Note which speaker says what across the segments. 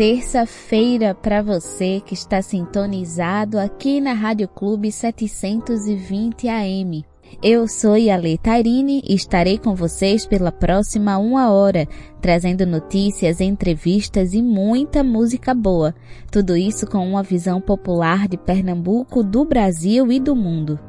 Speaker 1: Terça-feira para você que está sintonizado aqui na Rádio Clube 720 AM. Eu sou Yale Tairine e estarei com vocês pela próxima uma hora, trazendo notícias, entrevistas e muita música boa. Tudo isso com uma visão popular de Pernambuco, do Brasil e do mundo.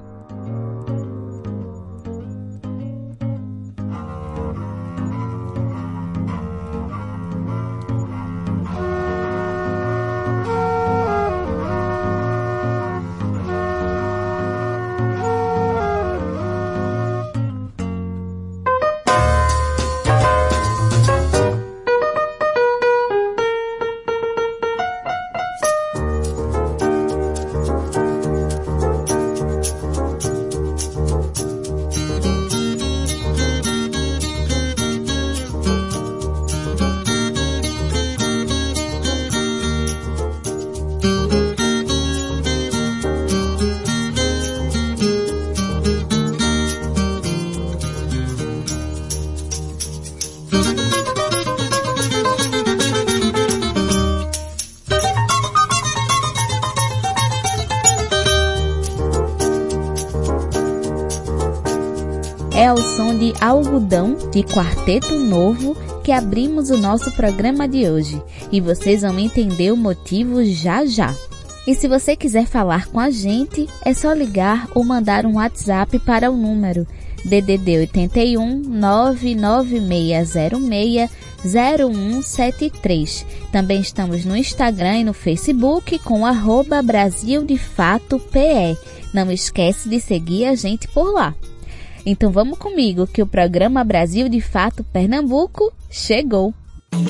Speaker 1: Som de Algodão, de Quarteto Novo, que abrimos o nosso programa de hoje. E vocês vão entender o motivo já já. E se você quiser falar com a gente, é só ligar ou mandar um WhatsApp para o número DDD 81 99606 0173. Também estamos no Instagram e no Facebook com arroba Brasil de Fato PE. Não esquece de seguir a gente por lá. Então vamos comigo que o programa Brasil de Fato Pernambuco chegou.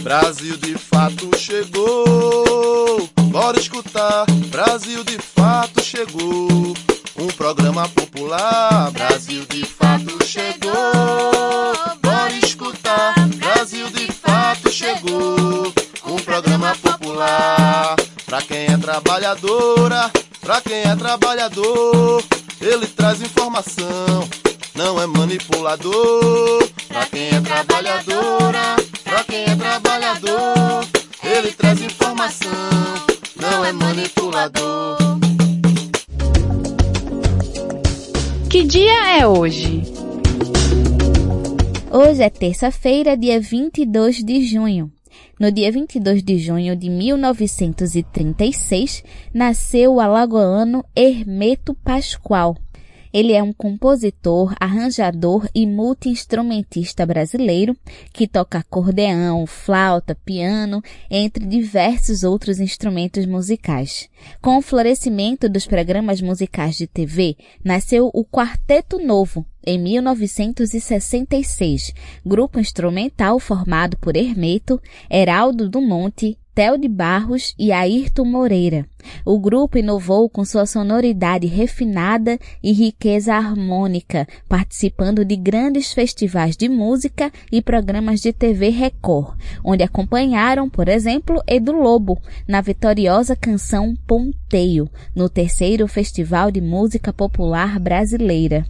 Speaker 2: Brasil de Fato chegou. Bora escutar. Brasil de Fato chegou. Um programa popular. Brasil de Fato chegou. Bora escutar. Brasil de Fato chegou. Um programa popular. Pra quem é trabalhadora, pra quem é trabalhador, ele traz informação não é manipulador. Pra quem é trabalhadora, pra quem é trabalhador, ele traz informação, não é manipulador.
Speaker 1: Que dia é hoje? Hoje é terça-feira, dia 22 de junho. No dia 22 de junho de 1936, nasceu o alagoano Hermeto Pascoal. Ele é um compositor, arranjador e multiinstrumentista brasileiro que toca acordeão, flauta, piano, entre diversos outros instrumentos musicais. Com o florescimento dos programas musicais de TV, nasceu o Quarteto Novo, em 1966, grupo instrumental formado por Hermeto, Heraldo do Monte, Theo de Barros e Ayrton Moreira. O grupo inovou com sua sonoridade refinada e riqueza harmônica, participando de grandes festivais de música e programas de TV Record, onde acompanharam, por exemplo, Edu Lobo, na vitoriosa canção Ponteio, no terceiro Festival de Música Popular Brasileira.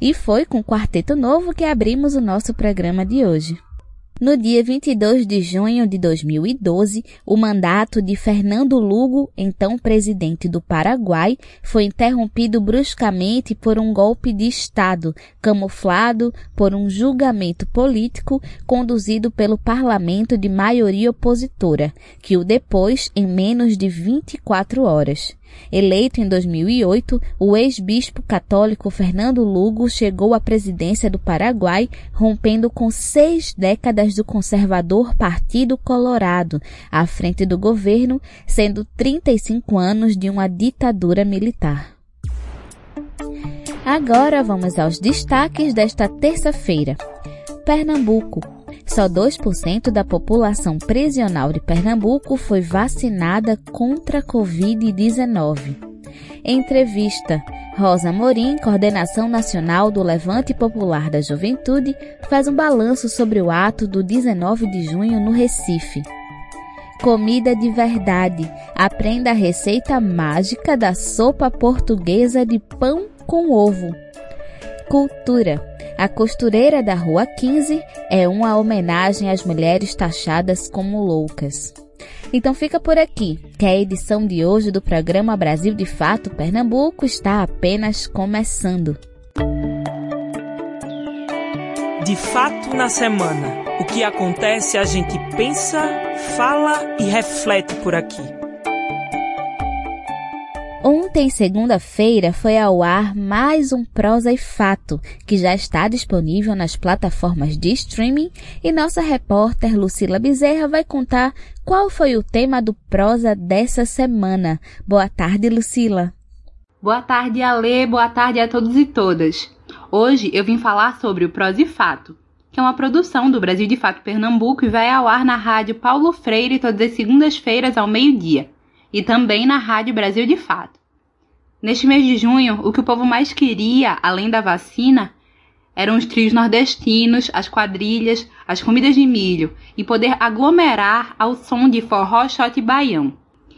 Speaker 1: E foi com o Quarteto Novo que abrimos o nosso programa de hoje. No dia 22 de junho de 2012, o mandato de Fernando Lugo, então presidente do Paraguai, foi interrompido bruscamente por um golpe de Estado, camuflado por um julgamento político conduzido pelo parlamento de maioria opositora, que o depôs em menos de 24 horas. Eleito em 2008, o ex-bispo católico Fernando Lugo chegou à presidência do Paraguai, rompendo com seis décadas do conservador Partido Colorado à frente do governo, sendo 35 anos de uma ditadura militar. Agora vamos aos destaques desta terça-feira. Pernambuco. Só 2% da população prisional de Pernambuco foi vacinada contra a Covid-19. Entrevista. Rosa Morim, Coordenação Nacional do Levante Popular da Juventude, faz um balanço sobre o ato do 19 de junho no Recife. Comida de verdade. Aprenda a receita mágica da sopa portuguesa de pão com ovo. Cultura. A costureira da Rua 15 é uma homenagem às mulheres taxadas como loucas. Então fica por aqui, que a edição de hoje do programa Brasil de Fato Pernambuco está apenas começando.
Speaker 3: De fato na semana, o que acontece a gente pensa, fala e reflete por aqui.
Speaker 1: Ontem, segunda-feira, foi ao ar mais um Prosa e Fato, que já está disponível nas plataformas de streaming e nossa repórter Lucila Bezerra vai contar qual foi o tema do Prosa dessa semana. Boa tarde, Lucila.
Speaker 4: Boa tarde, Alê. Boa tarde a todos e todas. Hoje eu vim falar sobre o Prosa e Fato, que é uma produção do Brasil de Fato Pernambuco e vai ao ar na rádio Paulo Freire todas as segundas-feiras ao meio-dia e também na Rádio Brasil de Fato. Neste mês de junho, o que o povo mais queria, além da vacina, eram os trios nordestinos, as quadrilhas, as comidas de milho e poder aglomerar ao som de forró, shot e baião.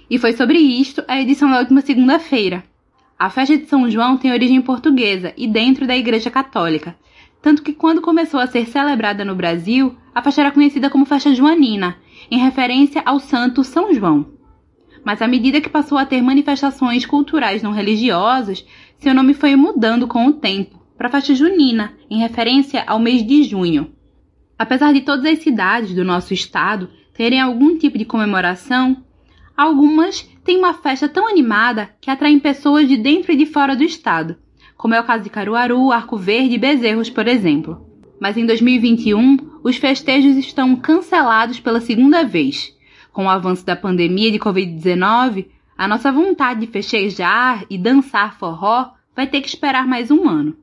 Speaker 4: E foi sobre isto a edição da última segunda-feira. A festa de São João tem origem portuguesa e dentro da Igreja Católica, tanto que quando começou a ser celebrada no Brasil, a festa era conhecida como festa joanina, em referência ao santo São João mas à medida que passou a ter manifestações culturais não religiosas, seu nome foi mudando com o tempo para festa junina, em referência ao mês de junho. Apesar de todas as cidades do nosso estado terem algum tipo de comemoração, algumas têm uma festa tão animada que atraem pessoas de dentro e de fora do estado, como é o caso de Caruaru, Arco Verde e Bezerros, por exemplo. Mas em 2021, os festejos estão cancelados pela segunda vez com o avanço da pandemia de Covid-19, a nossa vontade de festejar e dançar forró vai ter que esperar mais um ano.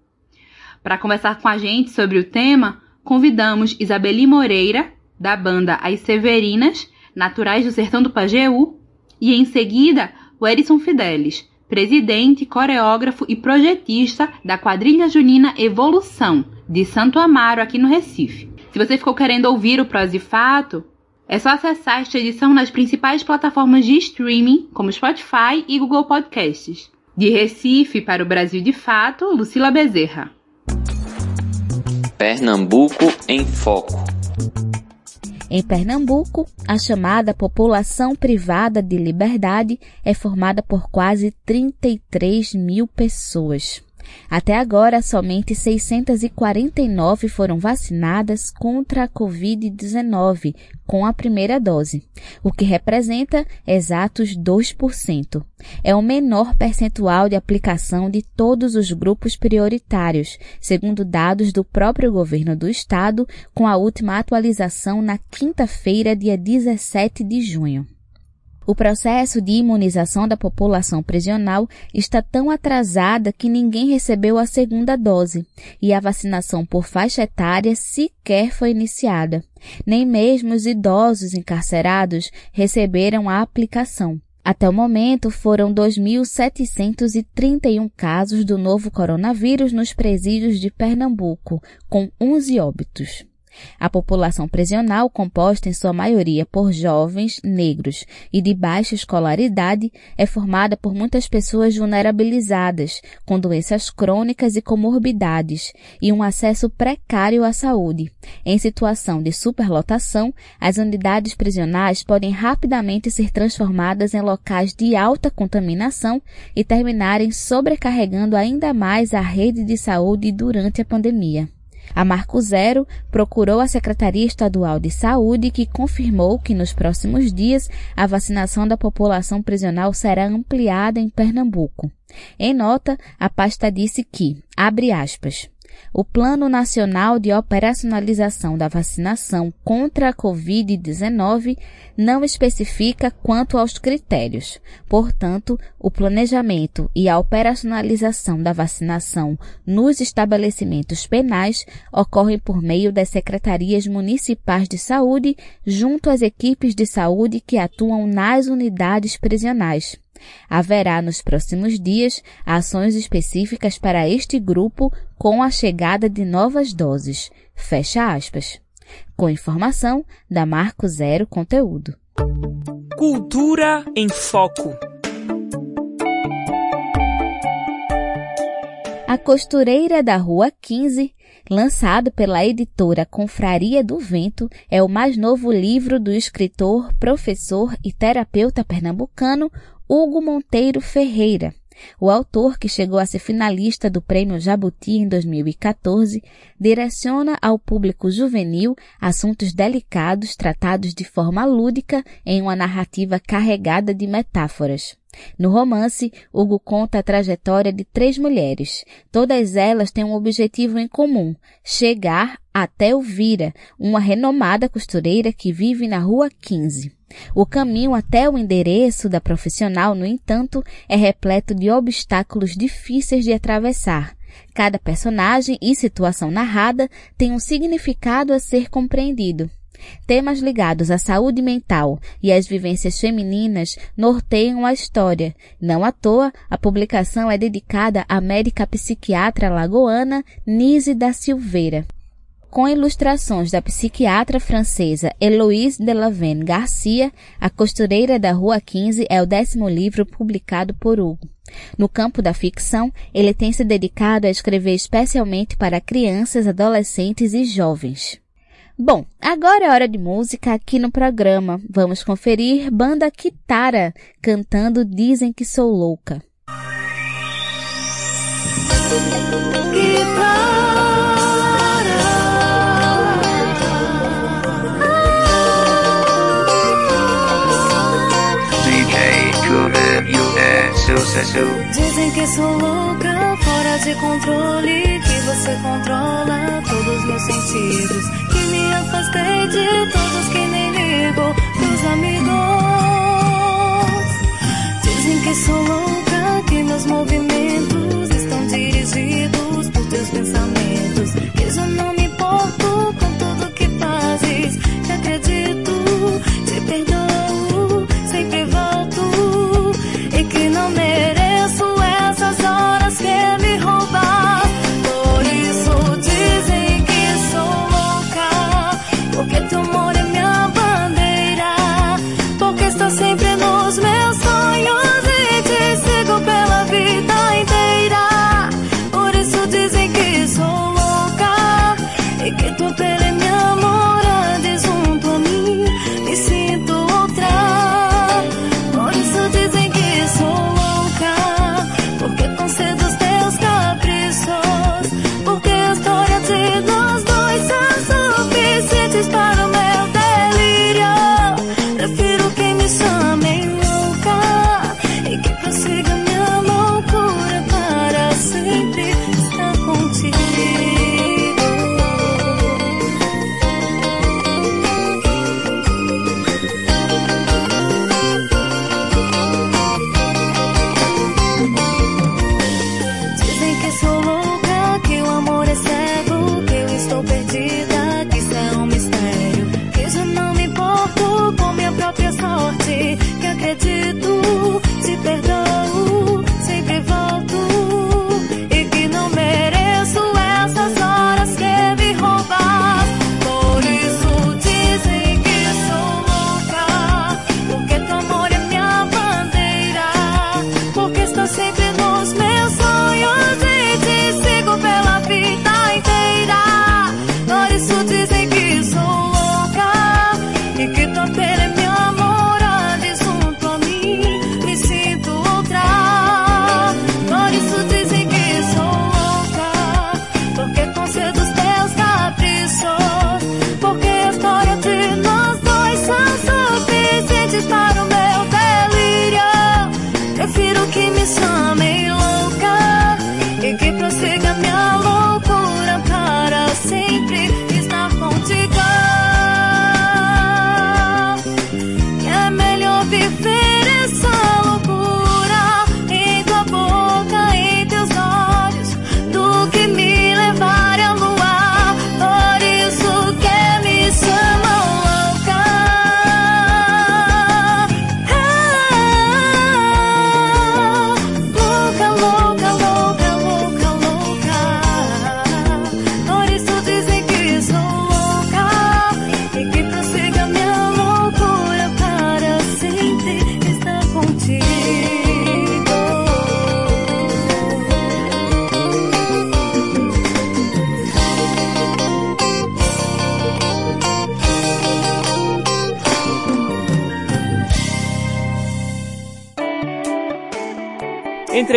Speaker 4: Para conversar com a gente sobre o tema, convidamos Isabeli Moreira, da banda As Severinas, naturais do Sertão do Pajeú, e em seguida o Erison Fidelis, presidente, coreógrafo e projetista da quadrilha junina Evolução, de Santo Amaro, aqui no Recife. Se você ficou querendo ouvir o Prós e Fato, é só acessar esta edição nas principais plataformas de streaming, como Spotify e Google Podcasts. De Recife para o Brasil de Fato, Lucila Bezerra.
Speaker 5: Pernambuco em Foco.
Speaker 1: Em Pernambuco, a chamada população privada de liberdade é formada por quase 33 mil pessoas. Até agora, somente 649 foram vacinadas contra a Covid-19 com a primeira dose, o que representa exatos 2%. É o menor percentual de aplicação de todos os grupos prioritários, segundo dados do próprio governo do estado, com a última atualização na quinta-feira, dia 17 de junho. O processo de imunização da população prisional está tão atrasada que ninguém recebeu a segunda dose e a vacinação por faixa etária sequer foi iniciada. Nem mesmo os idosos encarcerados receberam a aplicação. Até o momento, foram 2.731 casos do novo coronavírus nos presídios de Pernambuco, com 11 óbitos. A população prisional, composta em sua maioria por jovens, negros e de baixa escolaridade, é formada por muitas pessoas vulnerabilizadas, com doenças crônicas e comorbidades, e um acesso precário à saúde. Em situação de superlotação, as unidades prisionais podem rapidamente ser transformadas em locais de alta contaminação e terminarem sobrecarregando ainda mais a rede de saúde durante a pandemia. A Marco Zero procurou a Secretaria Estadual de Saúde, que confirmou que nos próximos dias a vacinação da população prisional será ampliada em Pernambuco. Em nota, a pasta disse que, abre aspas, O Plano Nacional de Operacionalização da Vacinação contra a Covid-19 não especifica quanto aos critérios. Portanto, o planejamento e a operacionalização da vacinação nos estabelecimentos penais ocorrem por meio das secretarias municipais de saúde junto às equipes de saúde que atuam nas unidades prisionais. Haverá nos próximos dias ações específicas para este grupo com a chegada de novas doses. Fecha aspas. Com informação da Marco Zero Conteúdo.
Speaker 3: Cultura em Foco.
Speaker 1: A Costureira da Rua 15, lançado pela editora Confraria do Vento, é o mais novo livro do escritor, professor e terapeuta pernambucano Hugo Monteiro Ferreira. O autor, que chegou a ser finalista do Prêmio Jabuti em 2014, direciona ao público juvenil assuntos delicados tratados de forma lúdica em uma narrativa carregada de metáforas. No romance, Hugo conta a trajetória de três mulheres. Todas elas têm um objetivo em comum: chegar até Elvira, uma renomada costureira que vive na Rua 15. O caminho até o endereço da profissional, no entanto, é repleto de obstáculos difíceis de atravessar. Cada personagem e situação narrada tem um significado a ser compreendido. Temas ligados à saúde mental e às vivências femininas norteiam a história. Não à toa, a publicação é dedicada à médica psiquiatra lagoana Nise da Silveira com ilustrações da psiquiatra francesa Heloïse Delavenne Garcia, A Costureira da Rua 15 é o décimo livro publicado por Hugo. No campo da ficção, ele tem se dedicado a escrever especialmente para crianças, adolescentes e jovens. Bom, agora é hora de música aqui no programa. Vamos conferir Banda Kitara cantando Dizem que Sou Louca.
Speaker 6: Dizem que sou louca, fora de controle, que você controla todos meus sentidos. De todos que nem ligo pros amigos. Dizem que sou louca, que meus movimentos estão dirigidos por teus pensamentos. Que eu não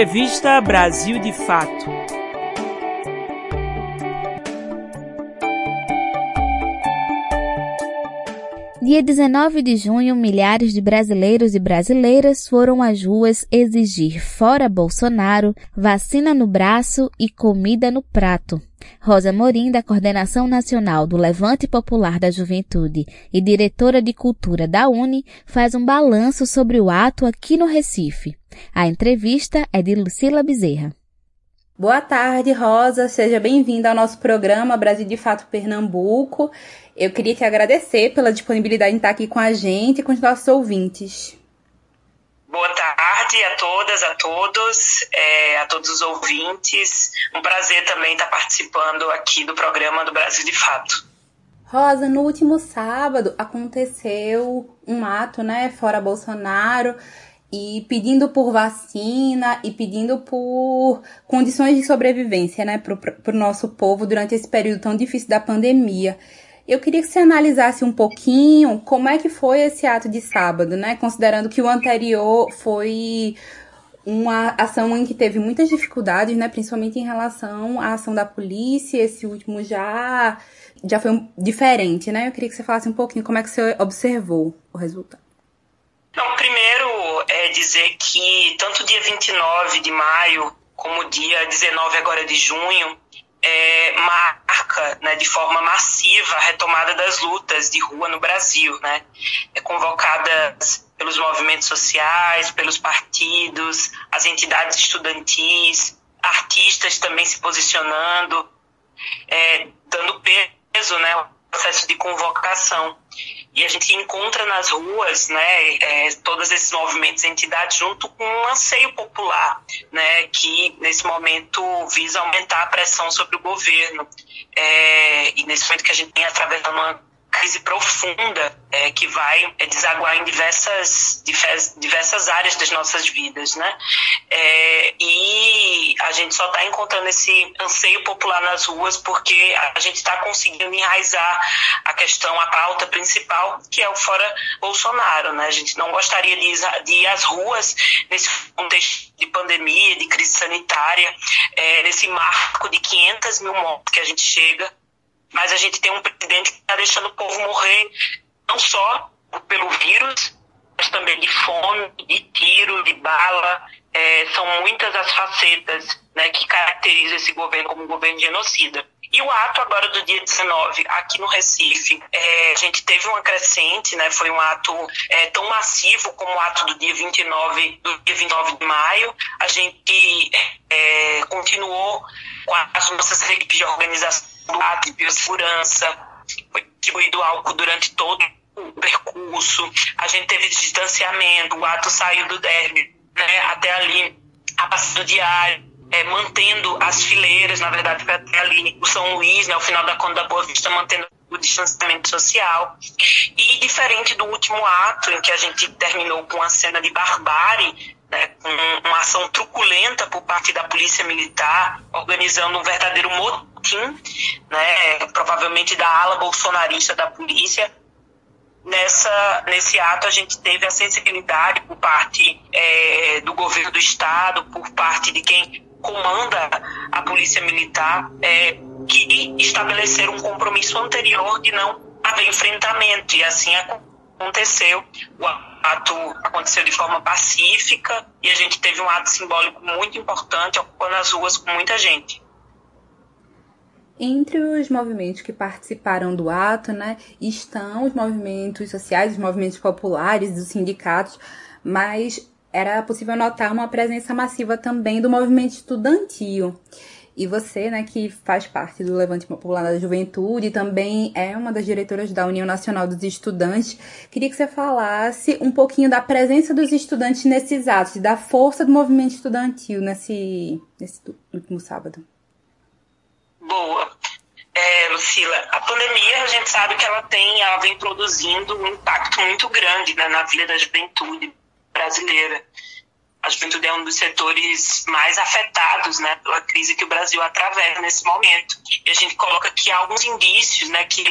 Speaker 3: Entrevista Brasil de Fato.
Speaker 1: Dia 19 de junho, milhares de brasileiros e brasileiras foram às ruas exigir fora Bolsonaro, vacina no braço e comida no prato. Rosa Morim, da Coordenação Nacional do Levante Popular da Juventude e diretora de Cultura da Uni, faz um balanço sobre o ato aqui no Recife. A entrevista é de Lucila Bezerra.
Speaker 7: Boa tarde, Rosa. Seja bem-vinda ao nosso programa Brasil de Fato Pernambuco. Eu queria te agradecer pela disponibilidade em estar aqui com a gente e com os nossos ouvintes.
Speaker 8: Boa tarde a todas, a todos, é, a todos os ouvintes. Um prazer também estar participando aqui do programa do Brasil de Fato.
Speaker 7: Rosa, no último sábado aconteceu um ato, né, fora Bolsonaro, e pedindo por vacina e pedindo por condições de sobrevivência, né, para o nosso povo durante esse período tão difícil da pandemia. Eu queria que você analisasse um pouquinho como é que foi esse ato de sábado, né, considerando que o anterior foi uma ação em que teve muitas dificuldades, né, principalmente em relação à ação da polícia. Esse último já já foi diferente, né? Eu queria que você falasse um pouquinho como é que você observou o resultado.
Speaker 8: Dizer que tanto dia 29 de maio como dia 19 agora de junho é, marca né, de forma massiva a retomada das lutas de rua no Brasil, né? É convocadas pelos movimentos sociais, pelos partidos, as entidades estudantis, artistas também se posicionando, é, dando peso, né, processo de convocação. E a gente encontra nas ruas, né, é, todos esses movimentos e entidades junto com um anseio popular, né, que nesse momento visa aumentar a pressão sobre o governo. É, e nesse momento que a gente tem atravessando uma crise profunda é, que vai é, desaguar em diversas, diversas áreas das nossas vidas, né? É, e a gente só está encontrando esse anseio popular nas ruas porque a gente está conseguindo enraizar a questão, a pauta principal, que é o fora Bolsonaro, né? A gente não gostaria de de ir às ruas nesse contexto de pandemia, de crise sanitária, é, nesse marco de 500 mil mortes que a gente chega mas a gente tem um presidente que está deixando o povo morrer não só pelo vírus, mas também de fome, de tiro, de bala. É, são muitas as facetas né, que caracterizam esse governo como um governo genocida. E o ato agora do dia 19, aqui no Recife, é, a gente teve uma crescente, né, foi um ato é, tão massivo como o ato do dia 29, do dia 29 de maio. A gente é, continuou com as nossas equipes de organização do de biossegurança, foi distribuído álcool durante todo o percurso, a gente teve distanciamento, o ato saiu do derby né, até ali, a passagem diária, é, mantendo as fileiras, na verdade, foi até ali o São Luís, né, ao final da Conta da Boa Vista, mantendo o distanciamento social. E diferente do último ato, em que a gente terminou com uma cena de barbárie, né, com uma ação truculenta por parte da Polícia Militar, organizando um verdadeiro motim, né, provavelmente da ala bolsonarista da polícia, nessa nesse ato a gente teve a sensibilidade por parte é, do governo do estado, por parte de quem comanda a polícia militar, é, que estabeleceram um compromisso anterior de não haver enfrentamento e assim aconteceu. O ato aconteceu de forma pacífica e a gente teve um ato simbólico muito importante ocupando as ruas com muita gente.
Speaker 7: Entre os movimentos que participaram do ato, né, estão os movimentos sociais, os movimentos populares, os sindicatos, mas era possível notar uma presença massiva também do movimento estudantil. E você, né, que faz parte do Levante Popular da Juventude, também é uma das diretoras da União Nacional dos Estudantes, queria que você falasse um pouquinho da presença dos estudantes nesses atos, da força do movimento estudantil nesse, nesse último sábado.
Speaker 8: Boa. É, Lucila, a pandemia a gente sabe que ela tem, ela vem produzindo um impacto muito grande né, na vida da juventude brasileira. A juventude é um dos setores mais afetados né, pela crise que o Brasil atravessa nesse momento. E a gente coloca aqui alguns indícios né, que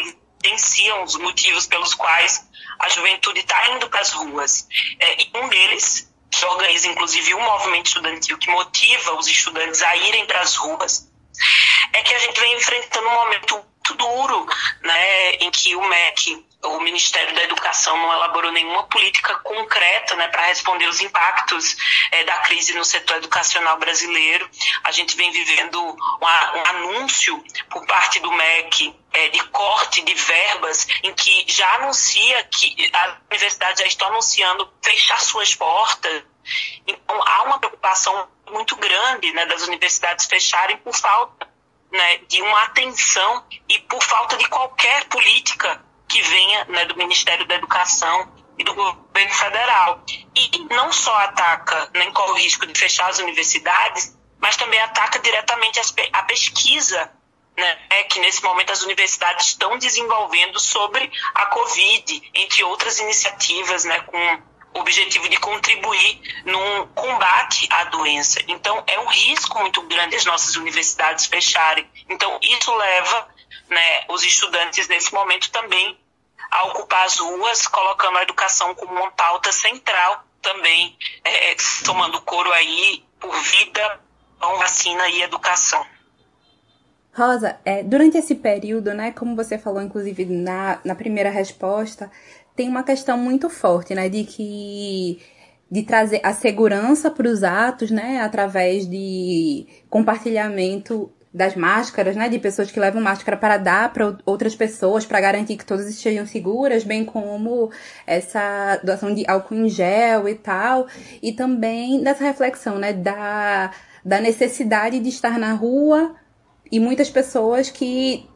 Speaker 8: evidenciam os motivos pelos quais a juventude está indo para as ruas. É, e um deles que organiza inclusive um movimento estudantil que motiva os estudantes a irem para as ruas, é que a gente vem enfrentando um momento muito duro, né, em que o MEC o Ministério da Educação não elaborou nenhuma política concreta né, para responder os impactos é, da crise no setor educacional brasileiro. A gente vem vivendo um anúncio por parte do MEC é, de corte de verbas, em que já anuncia que a universidade já está anunciando fechar suas portas. Então, há uma preocupação muito grande né, das universidades fecharem por falta né, de uma atenção e por falta de qualquer política que venha né, do Ministério da Educação e do governo federal. E não só ataca, nem corre o risco de fechar as universidades, mas também ataca diretamente a pesquisa né, que nesse momento as universidades estão desenvolvendo sobre a Covid, entre outras iniciativas, né, com o objetivo de contribuir no combate à doença. Então, é um risco muito grande as nossas universidades fecharem. Então, isso leva né, os estudantes nesse momento também a ocupar as ruas, colocando a educação como uma pauta central também, é, tomando coro aí por vida, pão, vacina e educação.
Speaker 7: Rosa, é, durante esse período, né, como você falou, inclusive na, na primeira resposta, tem uma questão muito forte, né, de que de trazer a segurança para os atos, né, através de compartilhamento das máscaras, né, de pessoas que levam máscara para dar para outras pessoas, para garantir que todas estejam seguras, bem como essa doação de álcool em gel e tal, e também dessa reflexão, né, da, da necessidade de estar na rua e muitas pessoas que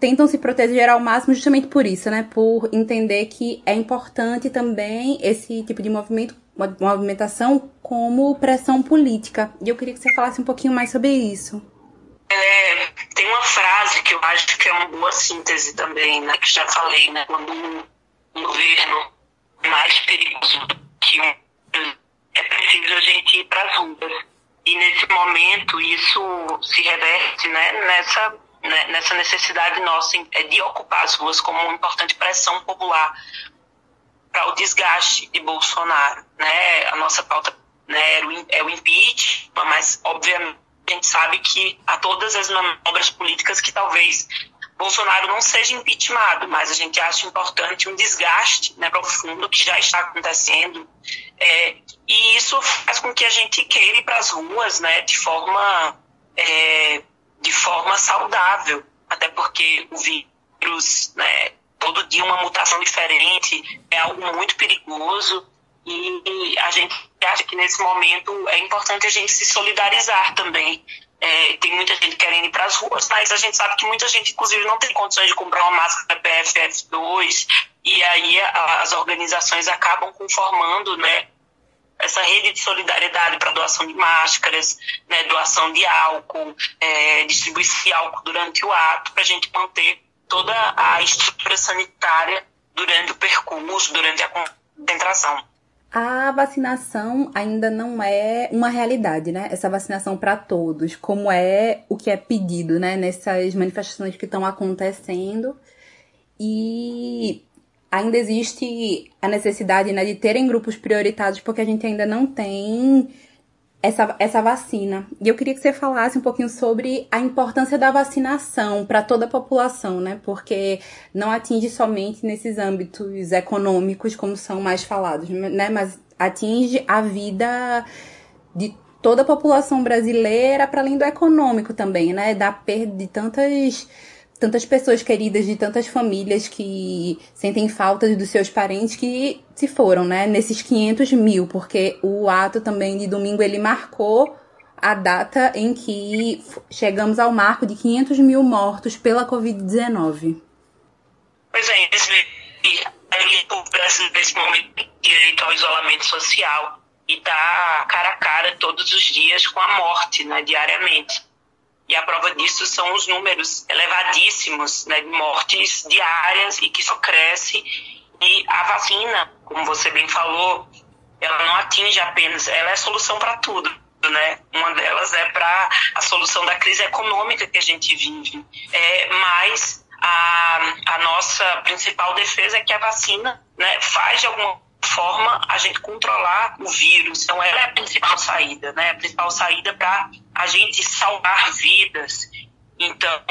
Speaker 7: tentam se proteger ao máximo justamente por isso, né, por entender que é importante também esse tipo de movimento movimentação como pressão política. E eu queria que você falasse um pouquinho mais sobre isso.
Speaker 8: É, tem uma frase que eu acho que é uma boa síntese também, né, que já falei, né, quando um, governo mais perigoso que um é preciso a gente ir para as ruas. E nesse momento isso se reverte né, nessa, né, nessa necessidade nossa é de ocupar as ruas como uma importante pressão popular para o desgaste de Bolsonaro. Né? A nossa pauta né, é o impeachment, mas obviamente a gente sabe que há todas as manobras políticas que talvez Bolsonaro não seja impeachmentado, mas a gente acha importante um desgaste né, profundo que já está acontecendo. É, e isso faz com que a gente queira ir para as ruas né, de, forma, é, de forma saudável, até porque o vírus, né, todo dia uma mutação diferente, é algo muito perigoso. E a gente acha que nesse momento é importante a gente se solidarizar também. É, tem muita gente querendo ir para as ruas, mas a gente sabe que muita gente, inclusive, não tem condições de comprar uma máscara PFF2, e aí as organizações acabam conformando né, essa rede de solidariedade para doação de máscaras, né, doação de álcool, é, distribuição de álcool durante o ato, para a gente manter toda a estrutura sanitária durante o percurso, durante a concentração
Speaker 7: a vacinação ainda não é uma realidade, né? Essa vacinação para todos, como é o que é pedido, né? Nessas manifestações que estão acontecendo. E ainda existe a necessidade né, de terem grupos prioritários, porque a gente ainda não tem essa, essa vacina. E eu queria que você falasse um pouquinho sobre a importância da vacinação para toda a população, né? Porque não atinge somente nesses âmbitos econômicos, como são mais falados, né? Mas atinge a vida de toda a população brasileira, para além do econômico também, né? Da perda de tantas tantas pessoas queridas, de tantas famílias que sentem falta dos seus parentes que se foram, né? Nesses 500 mil, porque o ato também de domingo ele marcou a data em que chegamos ao marco de 500 mil mortos pela Covid-19.
Speaker 8: Pois é, o Brasil nesse momento direito ao isolamento social e tá cara a cara todos os dias com a morte, né, diariamente. E a prova disso são os números elevadíssimos né, de mortes diárias e que só cresce. E a vacina, como você bem falou, ela não atinge apenas, ela é solução para tudo. Né? Uma delas é para a solução da crise econômica que a gente vive. É, mas a, a nossa principal defesa é que a vacina né, faz de alguma forma a gente controlar o vírus. Então, ela é a principal saída, né? A principal saída para a gente salvar vidas. Então,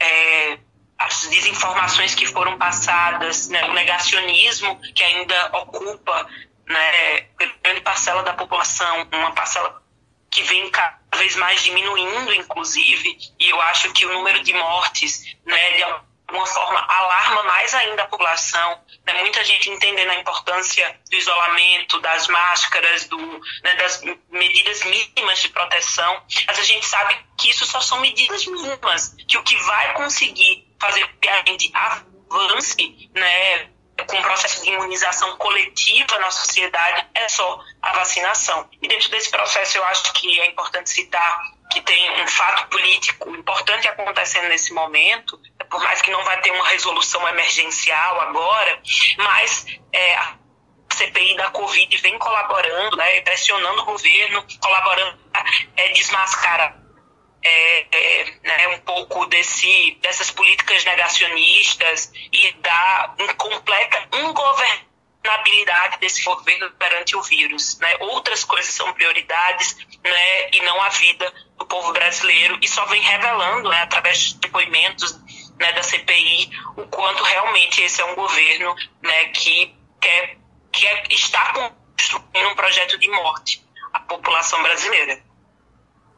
Speaker 8: é, as desinformações que foram passadas, né, o negacionismo que ainda ocupa né, grande parcela da população, uma parcela que vem cada vez mais diminuindo, inclusive, e eu acho que o número de mortes, né, de alguma forma, alarma mais ainda a população. Né, muita gente entendendo a importância do isolamento, das máscaras, do, né, das medidas mínimas de proteção, mas a gente sabe que isso só são medidas mínimas, que o que vai conseguir fazer com que a gente avance, né, com um processo de imunização coletiva na sociedade é só a vacinação. E dentro desse processo eu acho que é importante citar que tem um fato político importante acontecendo nesse momento, por mais que não vai ter uma resolução emergencial agora, mas é, a CPI da Covid vem colaborando, né, pressionando o governo, colaborando para é, desmascarar é, é, né, um pouco desse, dessas políticas negacionistas e da incompleta ingovernabilidade desse governo perante o vírus. Né? Outras coisas são prioridades né, e não a vida do povo brasileiro e só vem revelando, né, através de depoimentos né, da CPI, o quanto realmente esse é um governo né, que, quer, que é, está construindo um projeto de morte à população brasileira.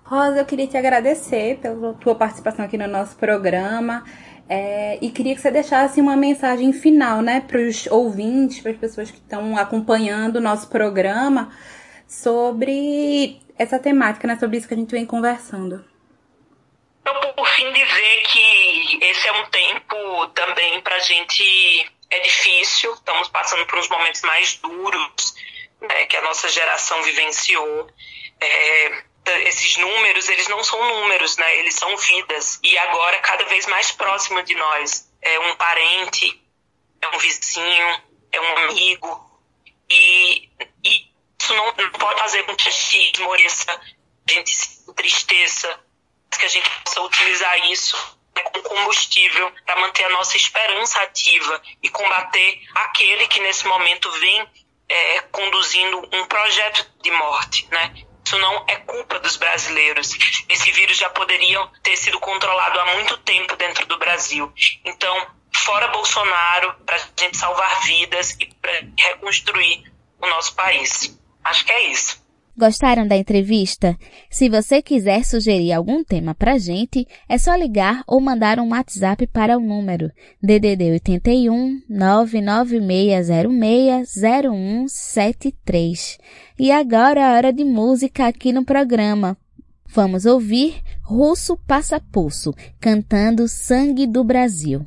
Speaker 7: Rosa, eu queria te agradecer pela tua participação aqui no nosso programa. É, e queria que você deixasse uma mensagem final, né, para os ouvintes, para as pessoas que estão acompanhando o nosso programa, sobre essa temática, né, sobre isso que a gente vem conversando.
Speaker 8: Eu, por fim, dizer que esse é um tempo também para a gente é difícil, estamos passando por uns momentos mais duros né, que a nossa geração vivenciou. É, esses números, eles não são números, né? Eles são vidas. E agora, cada vez mais próximo de nós. É um parente, é um vizinho, é um amigo. E, e isso não, não, pode fazer com que a gente esmoreça, a gente se entristeça, que a gente possa utilizar isso como combustível para manter a nossa esperança ativa e combater aquele que nesse momento vem é, conduzindo um projeto de morte, né? Isso não é culpa dos brasileiros. Esse vírus já poderia ter sido controlado há muito tempo dentro do Brasil. Então, fora Bolsonaro, para a gente salvar vidas e para reconstruir o nosso país. Acho que é isso.
Speaker 1: Gostaram da entrevista? Se você quiser sugerir algum tema pra gente, é só ligar ou mandar um WhatsApp para o número DDD 81 99606 0173. E agora é hora de música aqui no programa. Vamos ouvir Russo Passa Pulso, cantando Sangue do Brasil.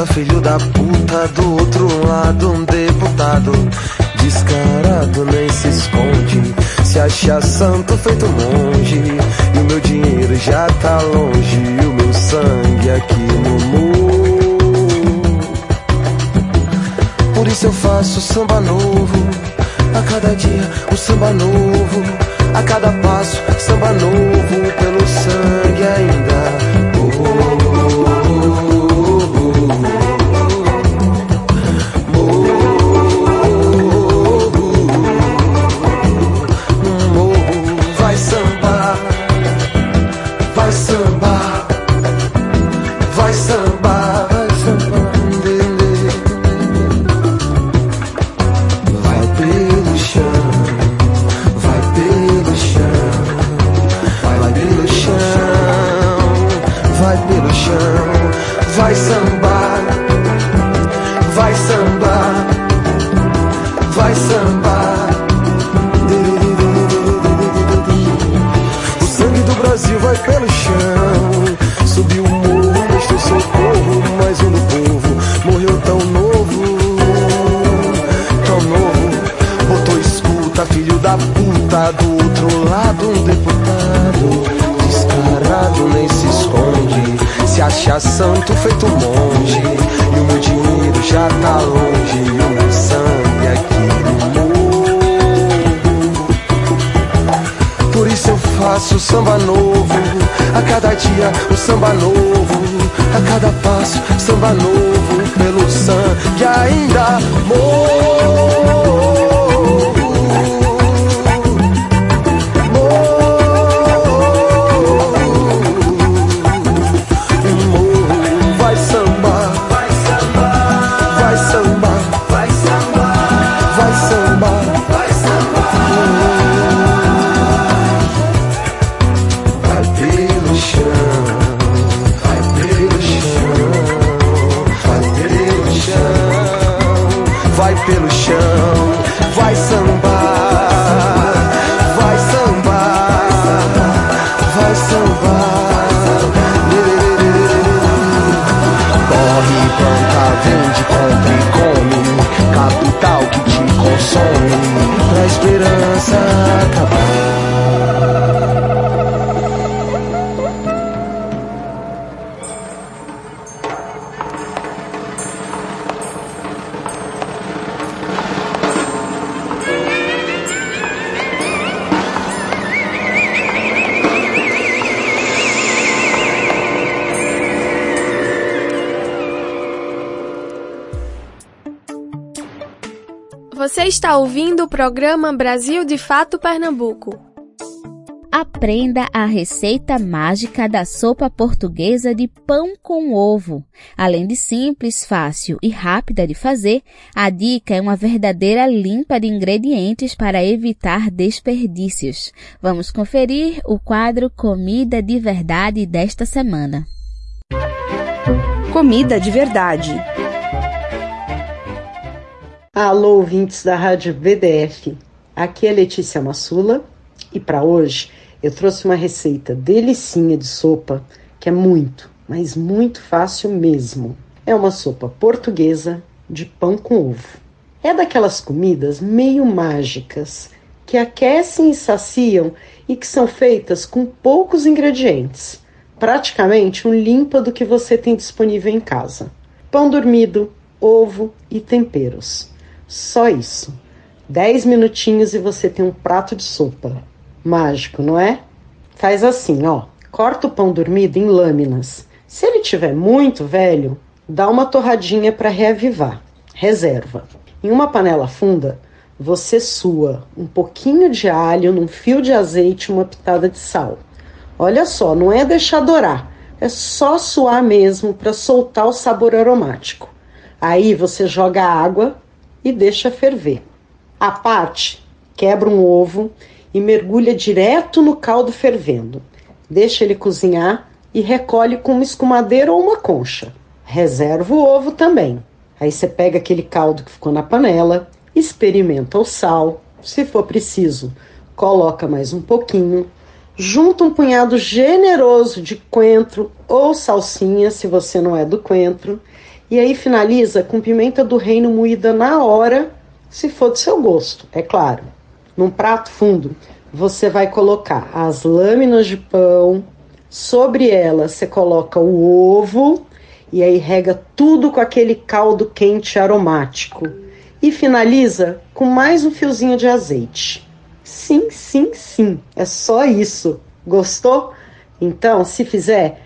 Speaker 9: puta, filho da puta, do outro lado um deputado descarado nem se esconde. Se acha santo feito monge. E o meu dinheiro já tá longe. E o meu sangue aqui no morro. Por isso eu faço samba novo. A cada dia um samba novo. A cada passo, samba novo. Pelo sangue ainda.
Speaker 10: Está ouvindo o programa Brasil de Fato Pernambuco.
Speaker 1: Aprenda a receita mágica da sopa portuguesa de pão com ovo. Além de simples, fácil e rápida de fazer, a dica é uma verdadeira limpa de ingredientes para evitar desperdícios. Vamos conferir o quadro Comida de Verdade desta semana.
Speaker 11: Comida de Verdade.
Speaker 12: Alô, ouvintes da Rádio BDF. Aqui é Letícia Massula e para hoje eu trouxe uma receita delicinha de sopa que é muito, mas muito fácil mesmo. É uma sopa portuguesa de pão com ovo. É daquelas comidas meio mágicas que aquecem e saciam e que são feitas com poucos ingredientes. Praticamente um limpa do que você tem disponível em casa. Pão dormido, ovo e temperos. Só isso. 10 minutinhos e você tem um prato de sopa. Mágico, não é? Faz assim, ó. Corta o pão dormido em lâminas. Se ele tiver muito velho, dá uma torradinha para reavivar. Reserva. Em uma panela funda, você sua um pouquinho de alho num fio de azeite uma pitada de sal. Olha só, não é deixar dourar, é só suar mesmo para soltar o sabor aromático. Aí você joga água e deixa ferver. A parte, quebra um ovo e mergulha direto no caldo fervendo. Deixa ele cozinhar e recolhe com uma escumadeira ou uma concha. Reserva o ovo também. Aí você pega aquele caldo que ficou na panela, experimenta o sal, se for preciso, coloca mais um pouquinho, junta um punhado generoso de coentro ou salsinha, se você não é do coentro, e aí finaliza com pimenta do reino moída na hora, se for do seu gosto, é claro. Num prato fundo, você vai colocar as lâminas de pão, sobre elas você coloca o ovo e aí rega tudo com aquele caldo quente aromático e finaliza com mais um fiozinho de azeite. Sim, sim, sim, é só isso. Gostou? Então, se fizer,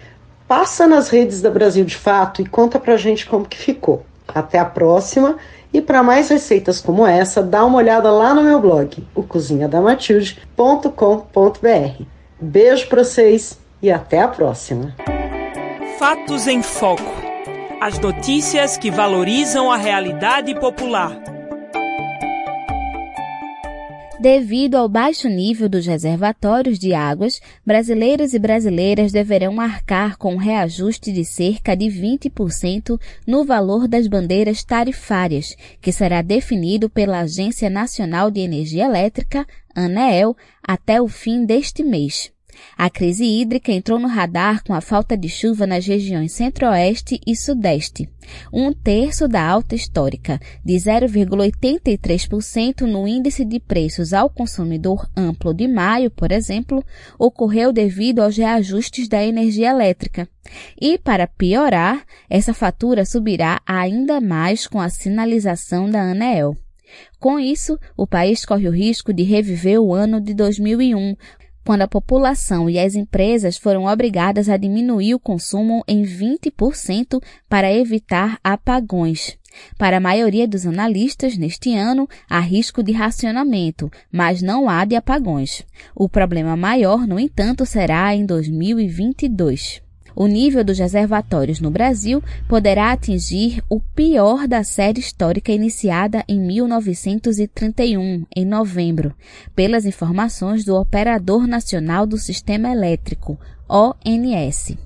Speaker 12: passa nas redes da Brasil de Fato e conta pra gente como que ficou. Até a próxima e para mais receitas como essa, dá uma olhada lá no meu blog, o cozinhadamatilde.com.br. Beijo para vocês e até a próxima.
Speaker 3: Fatos em Foco. As notícias que valorizam a realidade popular.
Speaker 1: Devido ao baixo nível dos reservatórios de águas, brasileiros e brasileiras deverão arcar com um reajuste de cerca de 20% no valor das bandeiras tarifárias, que será definido pela Agência Nacional de Energia Elétrica, ANEEL, até o fim deste mês. A crise hídrica entrou no radar com a falta de chuva nas regiões centro-oeste e sudeste. Um terço da alta histórica, de 0,83% no índice de preços ao consumidor amplo de maio, por exemplo, ocorreu devido aos reajustes da energia elétrica. E, para piorar, essa fatura subirá ainda mais com a sinalização da ANEEL. Com isso, o país corre o risco de reviver o ano de 2001, quando a população e as empresas foram obrigadas a diminuir o consumo em 20% para evitar apagões. Para a maioria dos analistas, neste ano, há risco de racionamento, mas não há de apagões. O problema maior, no entanto, será em 2022 o nível dos reservatórios no Brasil poderá atingir o pior da série histórica iniciada em 1931, em novembro, pelas informações do Operador Nacional do Sistema Elétrico, ONS.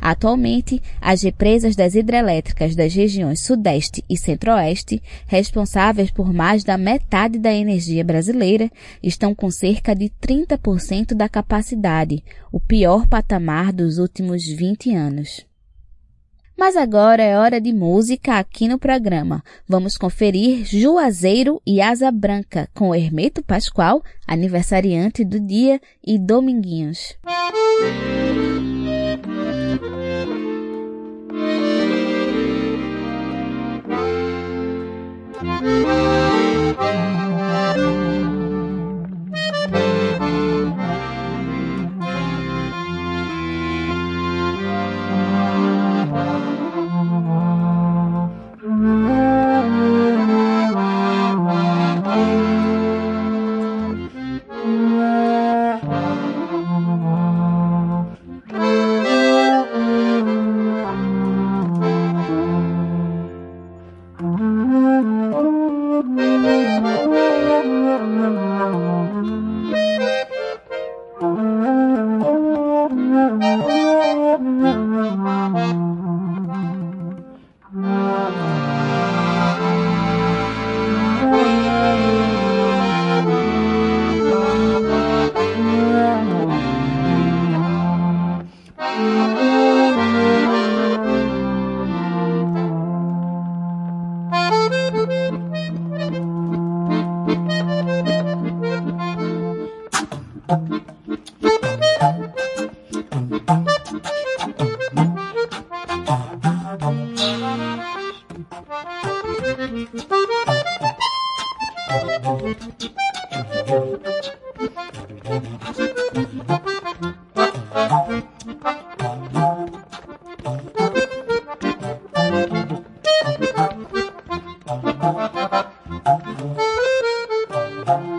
Speaker 1: Atualmente, as represas das hidrelétricas das regiões Sudeste e Centro-Oeste, responsáveis por mais da metade da energia brasileira, estão com cerca de 30% da capacidade, o pior patamar dos últimos 20 anos. Mas agora é hora de música aqui no programa. Vamos conferir Juazeiro e Asa Branca com Hermeto Pascoal, aniversariante do dia, e Dominguinhos.
Speaker 10: Você Música Thank you.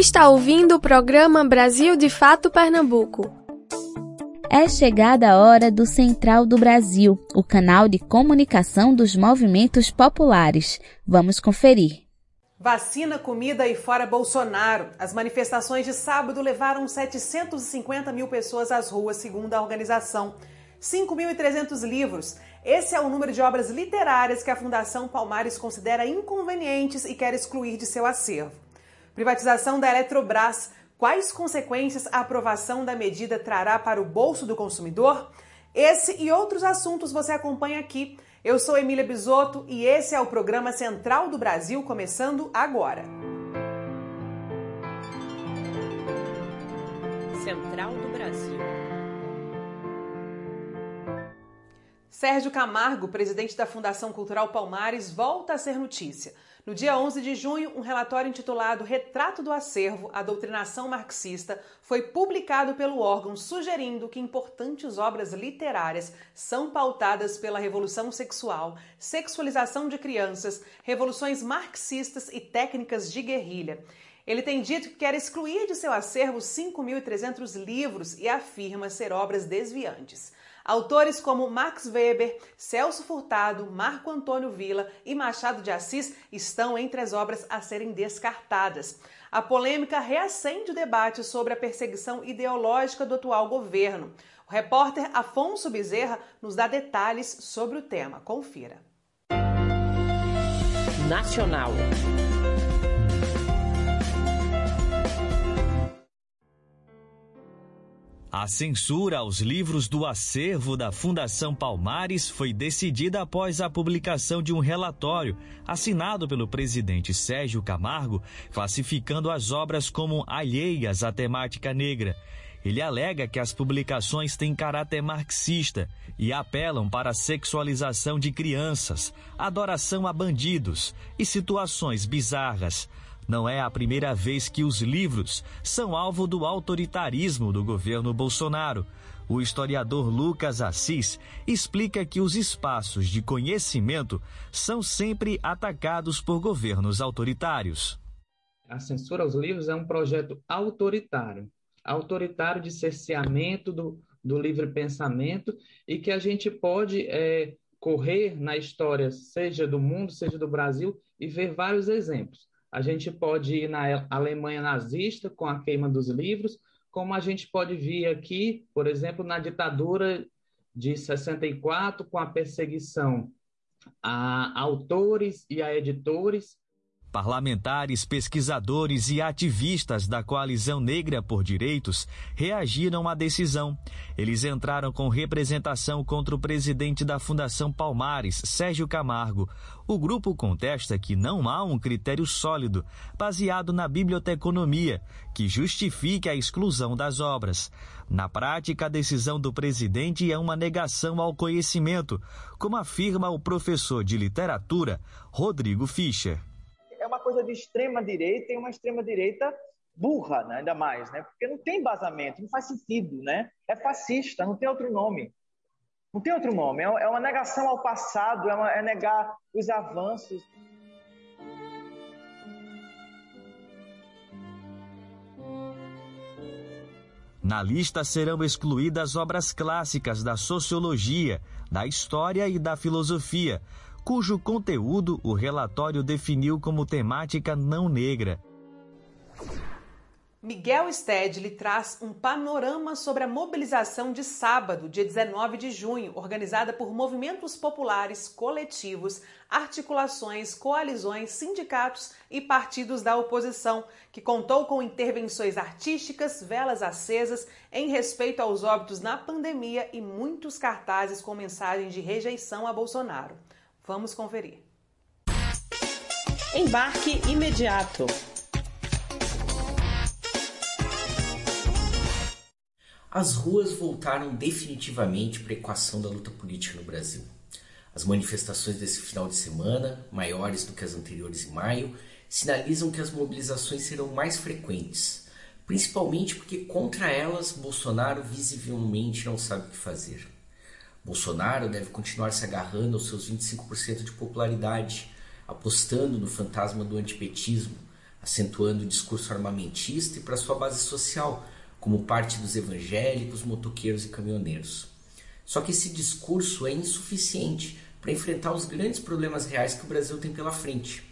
Speaker 10: Está ouvindo o programa Brasil de Fato Pernambuco.
Speaker 1: É chegada a hora do Central do Brasil, o canal de comunicação dos movimentos populares. Vamos conferir.
Speaker 11: Vacina, comida e fora Bolsonaro. As manifestações de sábado levaram 750 mil pessoas às ruas, segundo a organização. 5.300 livros. Esse é o número de obras literárias que a Fundação Palmares considera inconvenientes e quer excluir de seu acervo. Privatização da Eletrobras. Quais consequências a aprovação da medida trará para o bolso do consumidor? Esse e outros assuntos você acompanha aqui. Eu sou Emília Bisotto e esse é o programa Central do Brasil, começando agora.
Speaker 3: Central do Brasil.
Speaker 11: Sérgio Camargo, presidente da Fundação Cultural Palmares, volta a ser notícia. No dia 11 de junho, um relatório intitulado Retrato do Acervo, a doutrinação marxista, foi publicado pelo órgão sugerindo que importantes obras literárias são pautadas pela revolução sexual, sexualização de crianças, revoluções marxistas e técnicas de guerrilha. Ele tem dito que quer excluir de seu acervo 5.300 livros e afirma ser obras desviantes. Autores como Max Weber, Celso Furtado, Marco Antônio Villa e Machado de Assis estão entre as obras a serem descartadas. A polêmica reacende o debate sobre a perseguição ideológica do atual governo. O repórter Afonso Bezerra nos dá detalhes sobre o tema. Confira.
Speaker 3: Nacional.
Speaker 13: A censura aos livros do acervo da Fundação Palmares foi decidida após a publicação de um relatório assinado pelo presidente Sérgio Camargo, classificando as obras como alheias à temática negra. Ele alega que as publicações têm caráter marxista e apelam para a sexualização de crianças, adoração a bandidos e situações bizarras. Não é a primeira vez que os livros são alvo do autoritarismo do governo Bolsonaro. O historiador Lucas Assis explica que os espaços de conhecimento são sempre atacados por governos autoritários.
Speaker 14: A censura aos livros é um projeto autoritário autoritário de cerceamento do, do livre pensamento e que a gente pode é, correr na história, seja do mundo, seja do Brasil, e ver vários exemplos. A gente pode ir na Alemanha nazista com a queima dos livros, como a gente pode vir aqui, por exemplo, na ditadura de 64 com a perseguição a autores e a editores
Speaker 13: Parlamentares, pesquisadores e ativistas da Coalizão Negra por Direitos reagiram à decisão. Eles entraram com representação contra o presidente da Fundação Palmares, Sérgio Camargo. O grupo contesta que não há um critério sólido, baseado na biblioteconomia, que justifique a exclusão das obras. Na prática, a decisão do presidente é uma negação ao conhecimento, como afirma o professor de literatura, Rodrigo Fischer
Speaker 15: coisa de extrema direita e uma extrema direita burra, né? ainda mais, né? Porque não tem embasamento, não faz sentido, né? É fascista, não tem outro nome. Não tem outro nome. É uma negação ao passado, é, uma, é negar os avanços.
Speaker 13: Na lista serão excluídas obras clássicas da sociologia, da história e da filosofia, cujo conteúdo o relatório definiu como temática não negra.
Speaker 11: Miguel Stedley traz um panorama sobre a mobilização de sábado, dia 19 de junho, organizada por movimentos populares, coletivos, articulações, coalizões, sindicatos e partidos da oposição, que contou com intervenções artísticas, velas acesas em respeito aos óbitos na pandemia e muitos cartazes com mensagens de rejeição a Bolsonaro. Vamos conferir.
Speaker 16: Embarque imediato.
Speaker 17: As ruas voltaram definitivamente para a equação da luta política no Brasil. As manifestações desse final de semana, maiores do que as anteriores em maio, sinalizam que as mobilizações serão mais frequentes, principalmente porque contra elas Bolsonaro visivelmente não sabe o que fazer. Bolsonaro deve continuar se agarrando aos seus 25% de popularidade, apostando no fantasma do antipetismo, acentuando o discurso armamentista e para sua base social, como parte dos evangélicos, motoqueiros e caminhoneiros. Só que esse discurso é insuficiente para enfrentar os grandes problemas reais que o Brasil tem pela frente.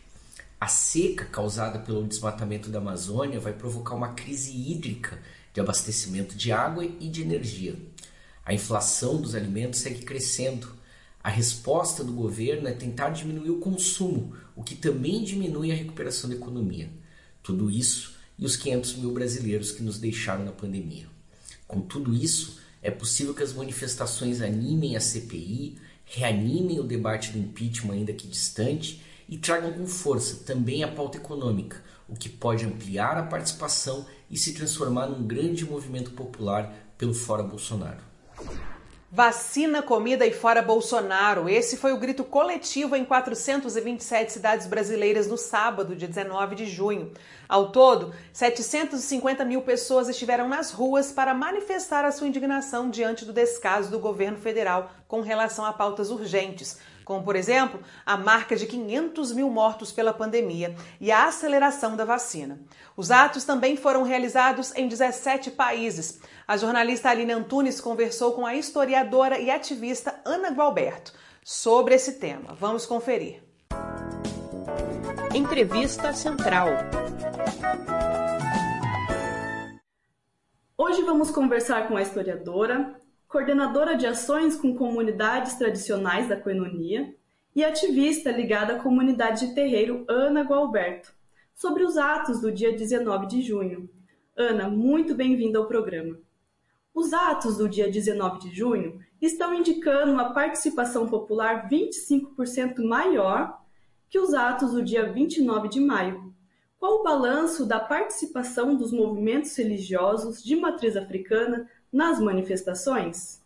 Speaker 17: A seca causada pelo desmatamento da Amazônia vai provocar uma crise hídrica de abastecimento de água e de energia. A inflação dos alimentos segue crescendo. A resposta do governo é tentar diminuir o consumo, o que também diminui a recuperação da economia. Tudo isso e os 500 mil brasileiros que nos deixaram na pandemia. Com tudo isso, é possível que as manifestações animem a CPI, reanimem o debate do impeachment, ainda que distante, e tragam com força também a pauta econômica, o que pode ampliar a participação e se transformar num grande movimento popular pelo Fora Bolsonaro.
Speaker 11: Vacina, comida e fora Bolsonaro. Esse foi o grito coletivo em 427 cidades brasileiras no sábado, dia 19 de junho. Ao todo, 750 mil pessoas estiveram nas ruas para manifestar a sua indignação diante do descaso do governo federal com relação a pautas urgentes, como, por exemplo, a marca de 500 mil mortos pela pandemia e a aceleração da vacina. Os atos também foram realizados em 17 países. A jornalista Aline Antunes conversou com a historiadora e ativista Ana Gualberto sobre esse tema. Vamos conferir.
Speaker 16: Entrevista Central.
Speaker 18: Hoje vamos conversar com a historiadora, coordenadora de ações com comunidades tradicionais da Coenonia e ativista ligada à comunidade de terreiro Ana Gualberto, sobre os atos do dia 19 de junho. Ana, muito bem-vinda ao programa. Os atos do dia 19 de junho estão indicando uma participação popular 25% maior que os atos do dia 29 de maio. Qual o balanço da participação dos movimentos religiosos de matriz africana nas manifestações?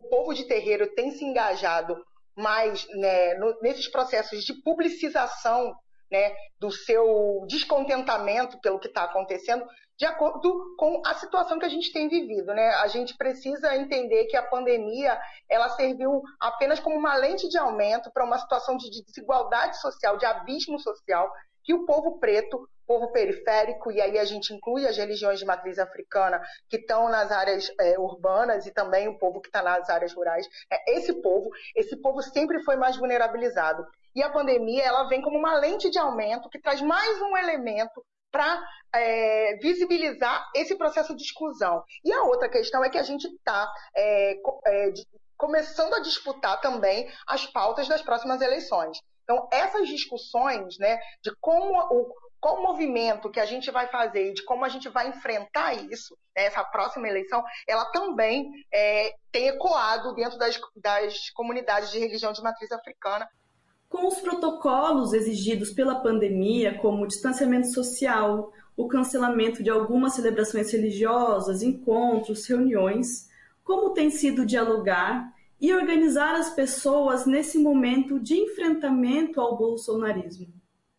Speaker 19: O povo de terreiro tem se engajado mais né, no, nesses processos de publicização né, do seu descontentamento pelo que está acontecendo, de acordo com a situação que a gente tem vivido. Né? A gente precisa entender que a pandemia ela serviu apenas como uma lente de aumento para uma situação de desigualdade social, de abismo social, que o povo preto, povo periférico, e aí a gente inclui as religiões de matriz africana que estão nas áreas é, urbanas e também o povo que está nas áreas rurais. É, esse povo, esse povo sempre foi mais vulnerabilizado. E a pandemia ela vem como uma lente de aumento que traz mais um elemento para é, visibilizar esse processo de exclusão. E a outra questão é que a gente está é, é, começando a disputar também as pautas das próximas eleições. Então, essas discussões né, de como o, qual o movimento que a gente vai fazer e de como a gente vai enfrentar isso, né, essa próxima eleição, ela também é, tem ecoado dentro das, das comunidades de religião de matriz africana.
Speaker 18: Com os protocolos exigidos pela pandemia, como o distanciamento social, o cancelamento de algumas celebrações religiosas, encontros, reuniões, como tem sido dialogar e organizar as pessoas nesse momento de enfrentamento ao bolsonarismo.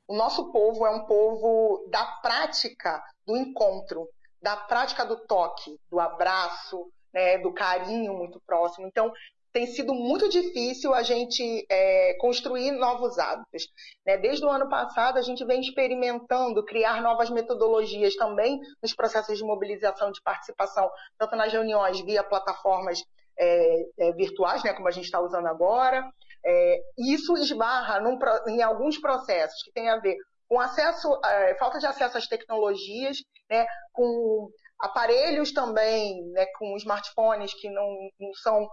Speaker 19: O nosso povo é um povo da prática do encontro, da prática do toque, do abraço, né, do carinho muito próximo. Então, tem sido muito difícil a gente é, construir novos hábitos. Né? Desde o ano passado, a gente vem experimentando criar novas metodologias também nos processos de mobilização de participação, tanto nas reuniões via plataformas é, é, virtuais, né, como a gente está usando agora. É, isso esbarra num, em alguns processos que têm a ver com acesso, é, falta de acesso às tecnologias, né, com aparelhos também, né, com smartphones que não, não são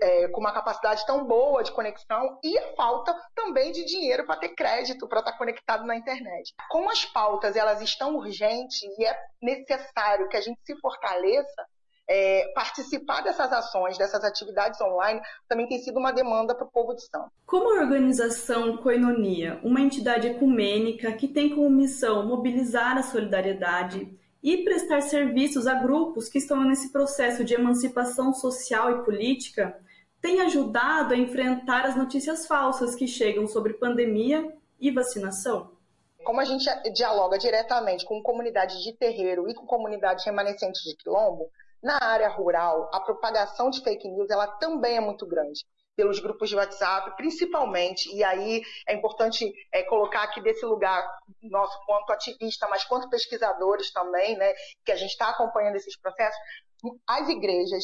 Speaker 19: é, com uma capacidade tão boa de conexão e a falta também de dinheiro para ter crédito para estar tá conectado na internet. Como as pautas elas estão urgentes e é necessário que a gente se fortaleça, é, participar dessas ações, dessas atividades online, também tem sido uma demanda para o povo de Santos.
Speaker 18: Como a organização Coinonia, uma entidade ecumênica que tem como missão mobilizar a solidariedade e prestar serviços a grupos que estão nesse processo de emancipação social e política, tem ajudado a enfrentar as notícias falsas que chegam sobre pandemia e vacinação?
Speaker 19: Como a gente dialoga diretamente com comunidades de terreiro e com comunidades remanescentes de quilombo, na área rural, a propagação de fake news ela também é muito grande pelos grupos de WhatsApp, principalmente, e aí é importante é, colocar aqui desse lugar nosso quanto ativista, mas quanto pesquisadores também, né, que a gente está acompanhando esses processos, as igrejas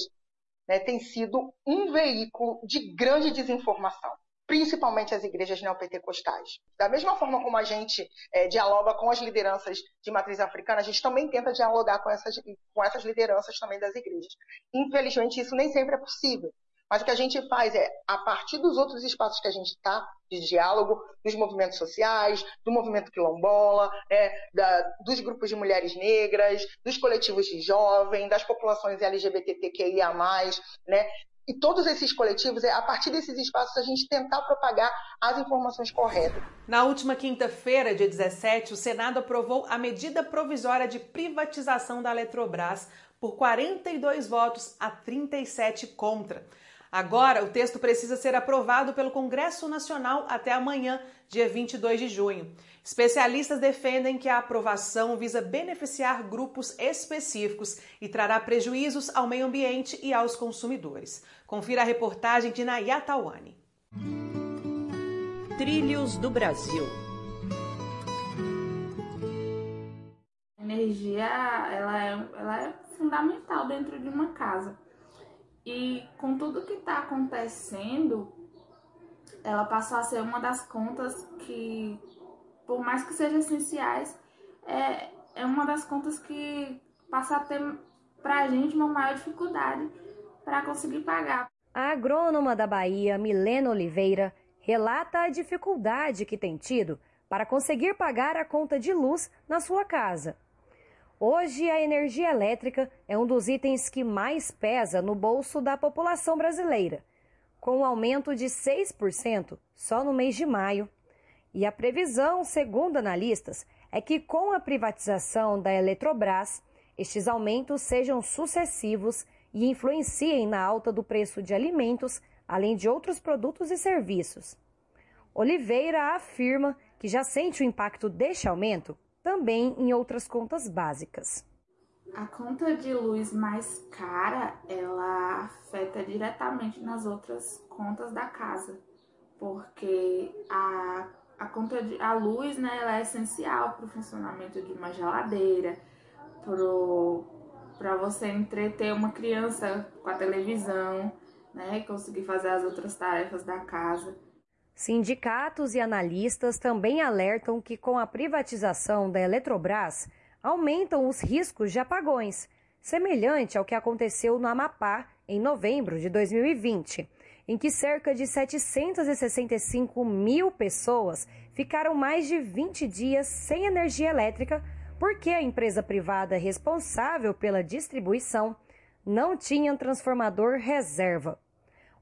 Speaker 19: né, têm sido um veículo de grande desinformação principalmente as igrejas neopentecostais. Da mesma forma como a gente é, dialoga com as lideranças de matriz africana, a gente também tenta dialogar com essas, com essas lideranças também das igrejas. Infelizmente, isso nem sempre é possível. Mas o que a gente faz é, a partir dos outros espaços que a gente está, de diálogo, dos movimentos sociais, do movimento quilombola, né, da, dos grupos de mulheres negras, dos coletivos de jovens, das populações LGBTQIA+, né, e todos esses coletivos, é a partir desses espaços, a gente tentar propagar as informações corretas.
Speaker 11: Na última quinta-feira, dia 17, o Senado aprovou a medida provisória de privatização da Eletrobras por 42 votos a 37 contra. Agora, o texto precisa ser aprovado pelo Congresso Nacional até amanhã, dia 22 de junho. Especialistas defendem que a aprovação visa beneficiar grupos específicos e trará prejuízos ao meio ambiente e aos consumidores. Confira a reportagem de Nayata Wani.
Speaker 16: Trilhos do Brasil.
Speaker 20: A energia ela é, ela é fundamental dentro de uma casa. E com tudo que está acontecendo, ela passou a ser uma das contas que, por mais que sejam essenciais, é, é uma das contas que passa a ter para a gente uma maior dificuldade para conseguir pagar.
Speaker 21: A agrônoma da Bahia, Milena Oliveira, relata a dificuldade que tem tido para conseguir pagar a conta de luz na sua casa. Hoje, a energia elétrica é um dos itens que mais pesa no bolso da população brasileira, com um aumento de 6% só no mês de maio. E a previsão, segundo analistas, é que com a privatização da Eletrobras, estes aumentos sejam sucessivos e influenciem na alta do preço de alimentos, além de outros produtos e serviços. Oliveira afirma que já sente o impacto deste aumento também em outras contas básicas.
Speaker 20: A conta de luz mais cara, ela afeta diretamente nas outras contas da casa, porque a, a conta de a luz, né, ela é essencial para o funcionamento de uma geladeira, para você entreter uma criança com a televisão, né, conseguir fazer as outras tarefas da casa.
Speaker 21: Sindicatos e analistas também alertam que, com a privatização da Eletrobras, aumentam os riscos de apagões, semelhante ao que aconteceu no Amapá em novembro de 2020, em que cerca de 765 mil pessoas ficaram mais de 20 dias sem energia elétrica porque a empresa privada responsável pela distribuição não tinha transformador reserva.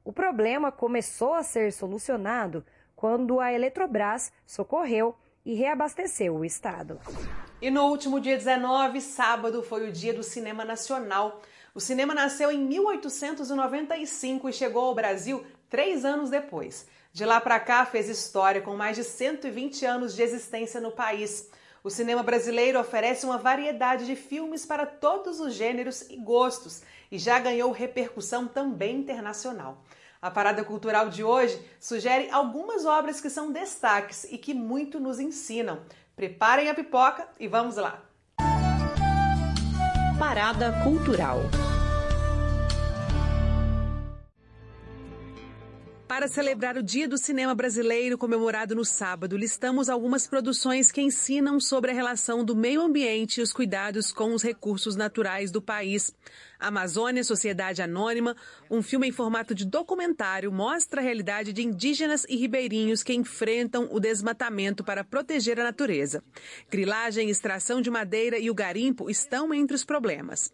Speaker 21: O problema começou a ser solucionado quando a Eletrobras socorreu e reabasteceu o estado.
Speaker 11: E no último dia 19, sábado, foi o dia do cinema nacional. O cinema nasceu em 1895 e chegou ao Brasil três anos depois. De lá para cá, fez história com mais de 120 anos de existência no país. O cinema brasileiro oferece uma variedade de filmes para todos os gêneros e gostos e já ganhou repercussão também internacional. A parada cultural de hoje sugere algumas obras que são destaques e que muito nos ensinam. Preparem a pipoca e vamos lá!
Speaker 16: Parada Cultural
Speaker 11: Para celebrar o Dia do Cinema Brasileiro, comemorado no sábado, listamos algumas produções que ensinam sobre a relação do meio ambiente e os cuidados com os recursos naturais do país. Amazônia, Sociedade Anônima, um filme em formato de documentário, mostra a realidade de indígenas e ribeirinhos que enfrentam o desmatamento para proteger a natureza. Grilagem, extração de madeira e o garimpo estão entre os problemas.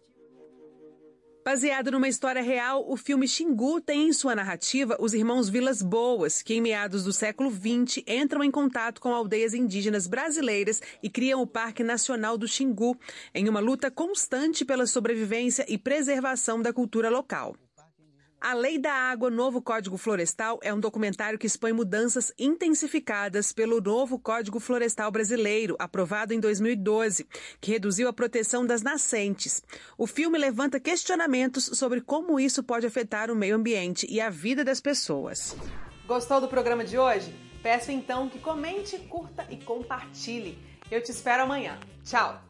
Speaker 11: Baseado numa história real, o filme Xingu tem em sua narrativa os irmãos Vilas Boas, que em meados do século XX entram em contato com aldeias indígenas brasileiras e criam o Parque Nacional do Xingu, em uma luta constante pela sobrevivência e preservação da cultura local. A Lei da Água, Novo Código Florestal é um documentário que expõe mudanças intensificadas pelo novo Código Florestal Brasileiro, aprovado em 2012, que reduziu a proteção das nascentes. O filme levanta questionamentos sobre como isso pode afetar o meio ambiente e a vida das pessoas. Gostou do programa de hoje? Peço então que comente, curta e compartilhe. Eu te espero amanhã. Tchau!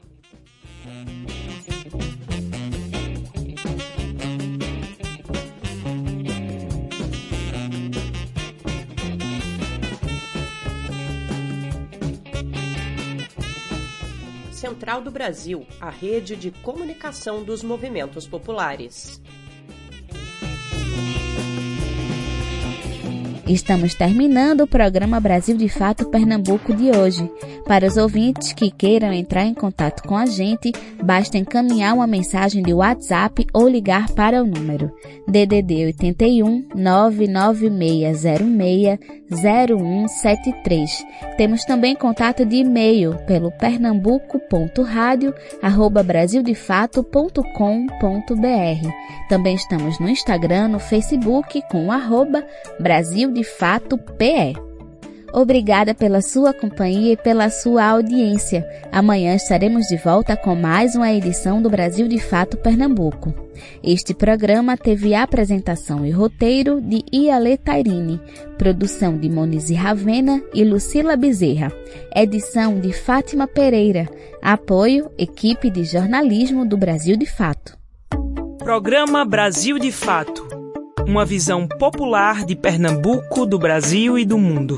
Speaker 16: Central do Brasil, a rede de comunicação dos movimentos populares.
Speaker 1: Estamos terminando o programa Brasil de Fato Pernambuco de hoje. Para os ouvintes que queiram entrar em contato com a gente, basta encaminhar uma mensagem de WhatsApp ou ligar para o número DDD 81 99606 0173. Temos também contato de e-mail pelo pernambuco.radio@brasildefato.com.br. Também estamos no Instagram, no Facebook com arroba Brasil de Fato PE. Obrigada pela sua companhia e pela sua audiência. Amanhã estaremos de volta com mais uma edição do Brasil de Fato Pernambuco. Este programa teve apresentação e roteiro de Iale Tairine, produção de Monize Ravena e Lucila Bezerra, edição de Fátima Pereira, apoio equipe de jornalismo do Brasil de Fato.
Speaker 3: Programa Brasil de Fato. Uma visão popular de Pernambuco, do Brasil e do mundo.